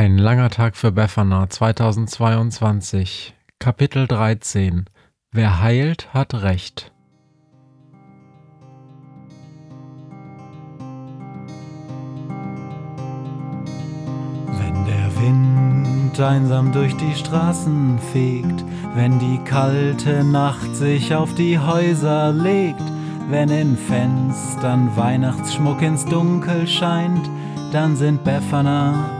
Ein langer Tag für Befana 2022 Kapitel 13 Wer heilt, hat Recht. Wenn der Wind einsam durch die Straßen fegt, wenn die kalte Nacht sich auf die Häuser legt, wenn in Fenstern Weihnachtsschmuck ins Dunkel scheint, dann sind Befana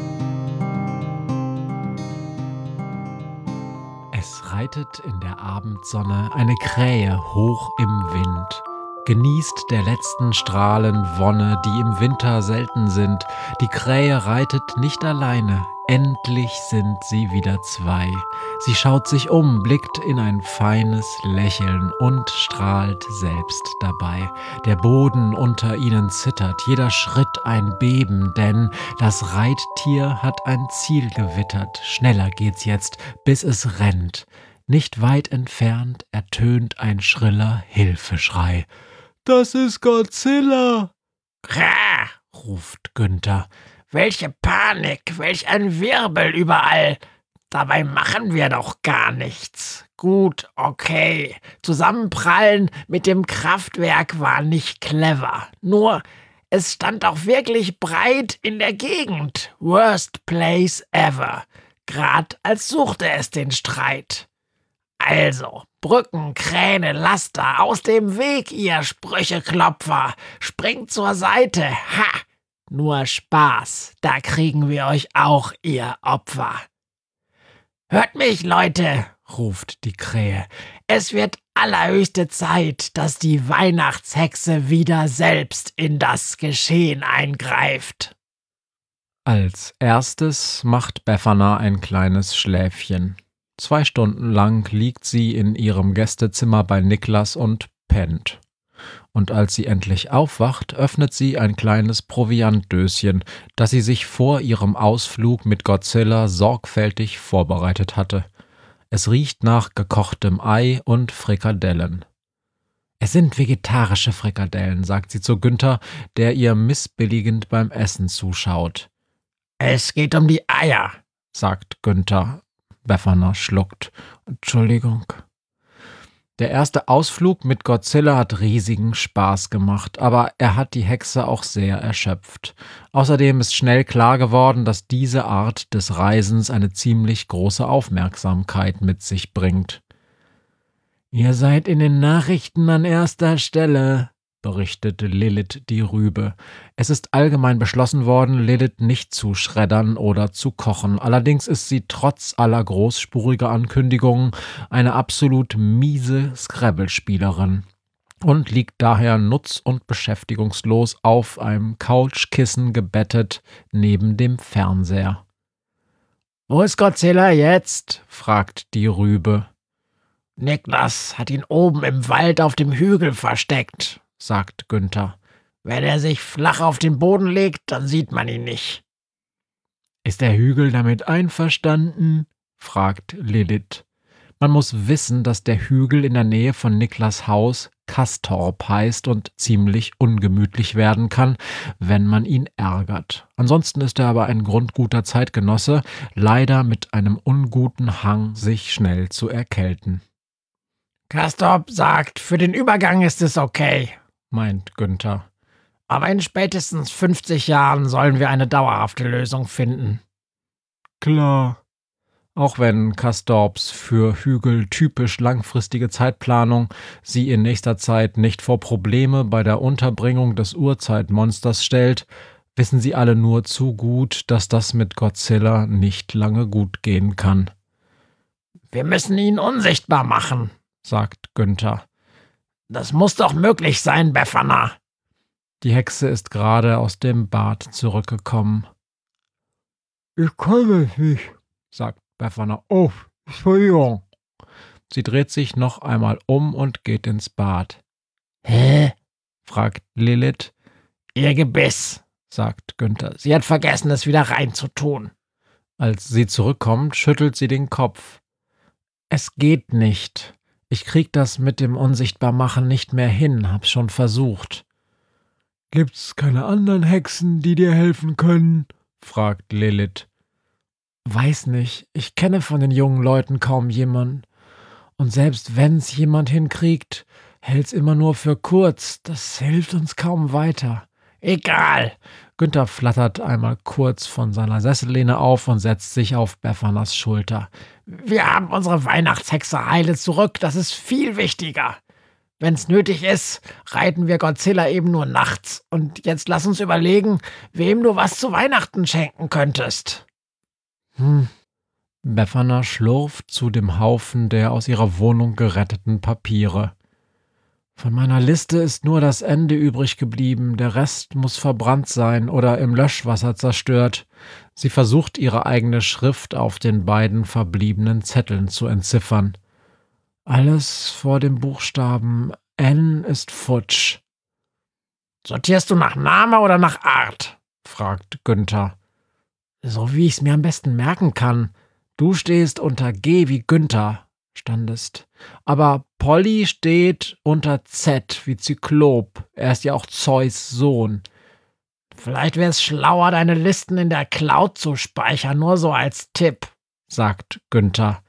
Es reitet in der Abendsonne eine Krähe hoch im Wind, genießt der letzten Strahlen Wonne, die im Winter selten sind. Die Krähe reitet nicht alleine, endlich sind sie wieder zwei. Sie schaut sich um, blickt in ein feines Lächeln und strahlt selbst dabei. Der Boden unter ihnen zittert, jeder Schritt ein Beben, denn das Reittier hat ein Ziel gewittert. Schneller geht's jetzt, bis es rennt. Nicht weit entfernt ertönt ein schriller Hilfeschrei. Das ist Godzilla! Krah, ruft Günther. Welche Panik, welch ein Wirbel überall. Dabei machen wir doch gar nichts. Gut, okay. Zusammenprallen mit dem Kraftwerk war nicht clever. Nur, es stand auch wirklich breit in der Gegend. Worst place ever. Grad als suchte es den Streit. Also, Brücken, Kräne, Laster, aus dem Weg, ihr Sprücheklopfer. Springt zur Seite. Ha! Nur Spaß. Da kriegen wir euch auch, ihr Opfer. Hört mich, Leute, ruft die Krähe. Es wird allerhöchste Zeit, dass die Weihnachtshexe wieder selbst in das Geschehen eingreift. Als erstes macht Befana ein kleines Schläfchen. Zwei Stunden lang liegt sie in ihrem Gästezimmer bei Niklas und pennt. Und als sie endlich aufwacht, öffnet sie ein kleines Proviantdöschen, das sie sich vor ihrem Ausflug mit Godzilla sorgfältig vorbereitet hatte. Es riecht nach gekochtem Ei und Frikadellen. Es sind vegetarische Frikadellen, sagt sie zu Günther, der ihr missbilligend beim Essen zuschaut. Es geht um die Eier, sagt Günther Befana schluckt. Entschuldigung. Der erste Ausflug mit Godzilla hat riesigen Spaß gemacht, aber er hat die Hexe auch sehr erschöpft. Außerdem ist schnell klar geworden, dass diese Art des Reisens eine ziemlich große Aufmerksamkeit mit sich bringt. Ihr seid in den Nachrichten an erster Stelle, berichtete Lilith die Rübe. Es ist allgemein beschlossen worden, Lilith nicht zu schreddern oder zu kochen. Allerdings ist sie trotz aller großspuriger Ankündigungen eine absolut miese Scrabble-Spielerin und liegt daher nutz- und beschäftigungslos auf einem Couchkissen gebettet neben dem Fernseher. Wo ist Godzilla jetzt? fragt die Rübe. Niklas hat ihn oben im Wald auf dem Hügel versteckt, sagt Günther. Wenn er sich flach auf den Boden legt, dann sieht man ihn nicht. Ist der Hügel damit einverstanden? fragt Lilith. Man muss wissen, dass der Hügel in der Nähe von Niklas Haus Kastorp heißt und ziemlich ungemütlich werden kann, wenn man ihn ärgert. Ansonsten ist er aber ein grundguter Zeitgenosse, leider mit einem unguten Hang, sich schnell zu erkälten. Kastorp sagt, für den Übergang ist es okay, meint Günther. Aber in spätestens 50 Jahren sollen wir eine dauerhafte Lösung finden. Klar, Auch wenn Castorps für Hügel typisch langfristige Zeitplanung sie in nächster Zeit nicht vor Probleme bei der Unterbringung des Urzeitmonsters stellt, wissen sie alle nur zu gut, dass das mit Godzilla nicht lange gut gehen kann. Wir müssen ihn unsichtbar machen, sagt Günther. Das muss doch möglich sein, Befana. Die Hexe ist gerade aus dem Bad zurückgekommen. Ich kann es nicht, sagt Befana. Oh, Entschuldigung. Sie dreht sich noch einmal um und geht ins Bad. Hä? fragt Lilith. Ihr Gebiss, sagt Günther. Sie hat vergessen, es wieder reinzutun. Als sie zurückkommt, schüttelt sie den Kopf. Es geht nicht. Ich krieg das mit dem Unsichtbarmachen nicht mehr hin, hab's schon versucht. Gibt's keine anderen Hexen, die dir helfen können? fragt Lilith. Weiß nicht, ich kenne von den jungen Leuten kaum jemanden. Und selbst wenn's jemand hinkriegt, hält's immer nur für kurz. Das hilft uns kaum weiter. Egal. Günther flattert einmal kurz von seiner Sessellehne auf und setzt sich auf Beffanas Schulter. Wir haben unsere Weihnachtshexe heile zurück. Das ist viel wichtiger. Wenn's nötig ist, reiten wir Godzilla eben nur nachts. Und jetzt lass uns überlegen, wem du was zu Weihnachten schenken könntest. Hm. Befana schlurft zu dem Haufen der aus ihrer Wohnung geretteten Papiere. Von meiner Liste ist nur das Ende übrig geblieben, der Rest muss verbrannt sein oder im Löschwasser zerstört. Sie versucht ihre eigene Schrift auf den beiden verbliebenen Zetteln zu entziffern. Alles vor dem Buchstaben N ist futsch. Sortierst du nach Name oder nach Art? fragt Günther. So wie ich's mir am besten merken kann. Du stehst unter G wie Günther, standest. Aber Polly steht unter Z wie Zyklop. Er ist ja auch Zeus Sohn. Vielleicht wäre es schlauer, deine Listen in der Cloud zu speichern, nur so als Tipp, sagt Günther.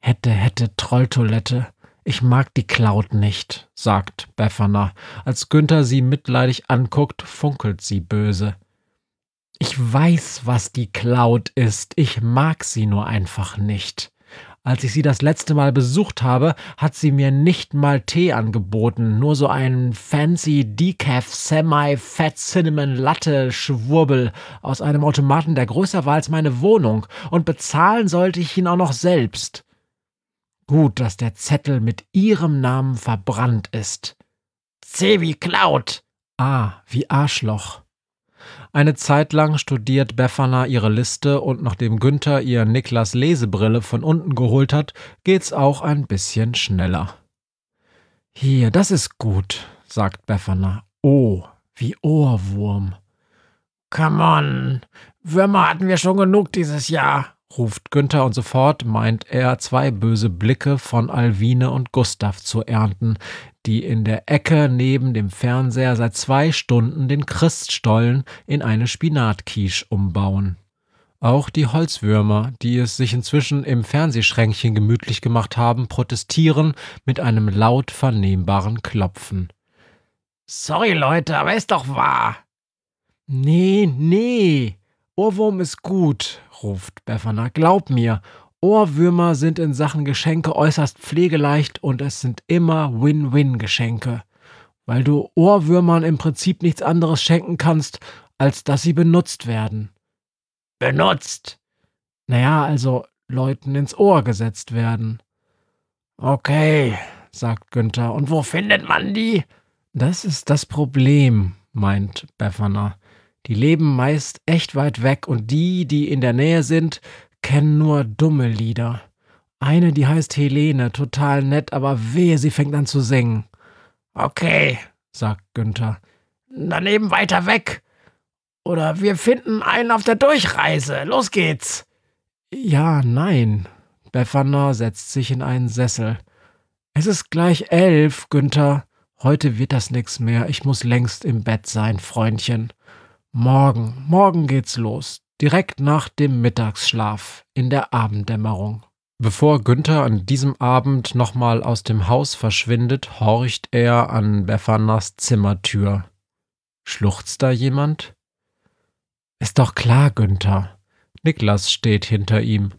Hätte, hätte, Trolltoilette. Ich mag die Cloud nicht, sagt Befana. Als Günther sie mitleidig anguckt, funkelt sie böse. Ich weiß, was die Cloud ist. Ich mag sie nur einfach nicht. Als ich sie das letzte Mal besucht habe, hat sie mir nicht mal Tee angeboten, nur so einen fancy Decaf Semi Fat Cinnamon Latte Schwurbel aus einem Automaten, der größer war als meine Wohnung, und bezahlen sollte ich ihn auch noch selbst. Gut, dass der Zettel mit ihrem Namen verbrannt ist. C wie Cloud. A wie Arschloch. Eine Zeit lang studiert Befana ihre Liste und nachdem Günther ihr Niklas Lesebrille von unten geholt hat, geht's auch ein bisschen schneller. Hier, das ist gut, sagt Befana. Oh, wie Ohrwurm. Come on, Würmer hatten wir schon genug dieses Jahr, ruft Günther und sofort meint er, zwei böse Blicke von Alwine und Gustav zu ernten, die in der Ecke neben dem Fernseher seit zwei Stunden den Christstollen in eine Spinatquiche umbauen. Auch die Holzwürmer, die es sich inzwischen im Fernsehschränkchen gemütlich gemacht haben, protestieren mit einem laut vernehmbaren Klopfen. Sorry, Leute, aber ist doch wahr. Nee, nee. Ohrwurm ist gut, ruft Befana. Glaub mir, Ohrwürmer sind in Sachen Geschenke äußerst pflegeleicht und es sind immer Win-Win-Geschenke. Weil du Ohrwürmern im Prinzip nichts anderes schenken kannst, als dass sie benutzt werden. Benutzt? Naja, also Leuten ins Ohr gesetzt werden. Okay, sagt Günther. Und wo findet man die? Das ist das Problem, meint Befana. Die leben meist echt weit weg und die, die in der Nähe sind, kennen nur dumme Lieder. Eine, die heißt Helene, total nett, aber wehe, sie fängt an zu singen. Okay, sagt Günther. Daneben weiter weg. Oder wir finden einen auf der Durchreise. Los geht's. Ja, nein. Befana setzt sich in einen Sessel. Es ist gleich elf, Günther. Heute wird das nix mehr. Ich muss längst im Bett sein, Freundchen. Morgen, morgen geht's los. Direkt nach dem Mittagsschlaf in der Abenddämmerung. Bevor Günther an diesem Abend nochmal aus dem Haus verschwindet, horcht er an Befanas Zimmertür. Schluchzt da jemand? Ist doch klar, Günther. Niklas steht hinter ihm.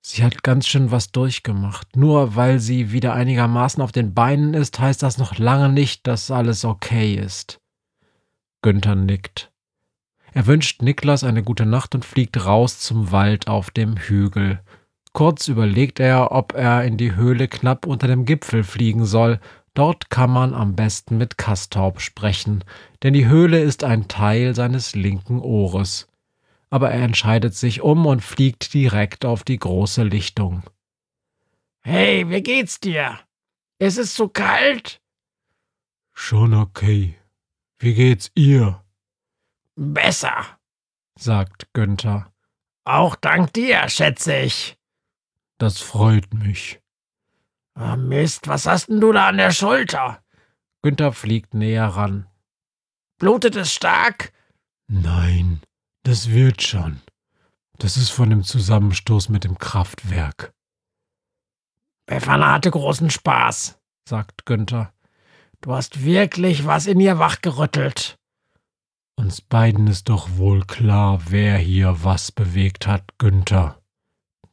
Sie hat ganz schön was durchgemacht. Nur weil sie wieder einigermaßen auf den Beinen ist, heißt das noch lange nicht, dass alles okay ist. Günther nickt. Er wünscht Niklas eine gute Nacht und fliegt raus zum Wald auf dem Hügel. Kurz überlegt er, ob er in die Höhle knapp unter dem Gipfel fliegen soll. Dort kann man am besten mit Kastorp sprechen, denn die Höhle ist ein Teil seines linken Ohres. Aber er entscheidet sich um und fliegt direkt auf die große Lichtung. Hey, wie geht's dir? Ist es zu kalt? Schon okay. Wie geht's ihr? Besser, sagt Günther. Auch dank dir, schätze ich. Das freut mich. Oh Mist, was hast denn du da an der Schulter? Günther fliegt näher ran. Blutet es stark? Nein, das wird schon. Das ist von dem Zusammenstoß mit dem Kraftwerk. Befana hatte großen Spaß, sagt Günther. Du hast wirklich was in ihr wachgerüttelt. Uns beiden ist doch wohl klar, wer hier was bewegt hat, Günther.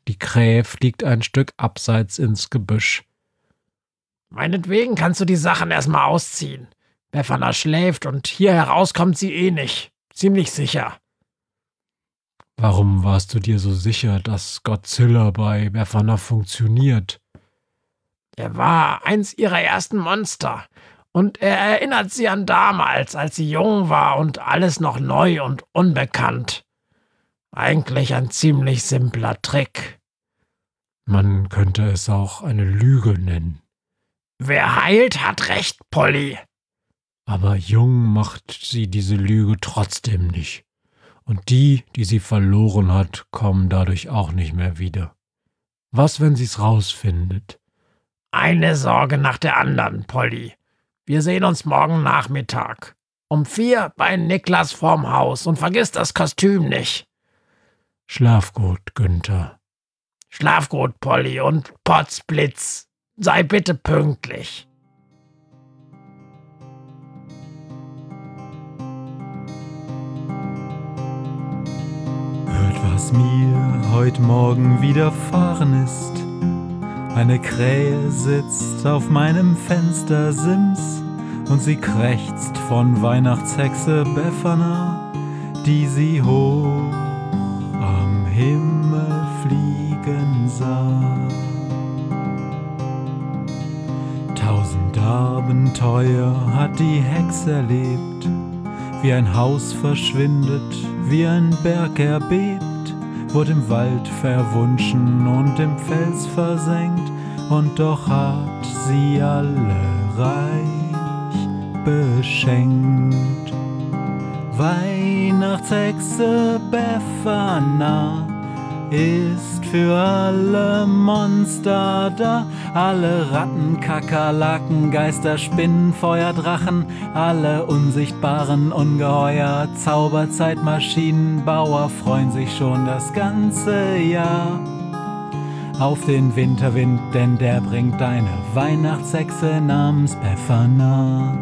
Die Krähe fliegt ein Stück abseits ins Gebüsch. Meinetwegen kannst du die Sachen erstmal ausziehen. Befana schläft und hier heraus kommt sie eh nicht. Ziemlich sicher. Warum warst du dir so sicher, dass Godzilla bei Befana funktioniert? Er war eins ihrer ersten Monster. Und er erinnert sie an damals, als sie jung war und alles noch neu und unbekannt. Eigentlich ein ziemlich simpler Trick. Man könnte es auch eine Lüge nennen. Wer heilt, hat recht, Polly. Aber jung macht sie diese Lüge trotzdem nicht. Und die, die sie verloren hat, kommen dadurch auch nicht mehr wieder. Was, wenn sie's rausfindet? Eine Sorge nach der anderen, Polly. Wir sehen uns morgen Nachmittag. Um vier bei Niklas vorm Haus und vergiss das Kostüm nicht. Schlaf gut, Günther. Schlaf gut, Polly, und Potzblitz. Sei bitte pünktlich. Hört, was mir heute Morgen widerfahren ist. Eine Krähe sitzt auf meinem Fenstersims und sie krächzt von Weihnachtshexe Befana, die sie hoch am Himmel fliegen sah. Tausend Abenteuer hat die Hexe erlebt, wie ein Haus verschwindet, wie ein Berg erbebt wurde im Wald verwunschen und im Fels versenkt, und doch hat sie alle reich beschenkt. Weihnachtshexe Befana ist für alle Monster da, alle Ratten, Kakerlaken, Geister, Spinnen, Feuerdrachen, alle unsichtbaren Ungeheuer, Zauberzeitmaschinenbauer freuen sich schon das ganze Jahr auf den Winterwind, denn der bringt eine Weihnachtshexe namens Befana.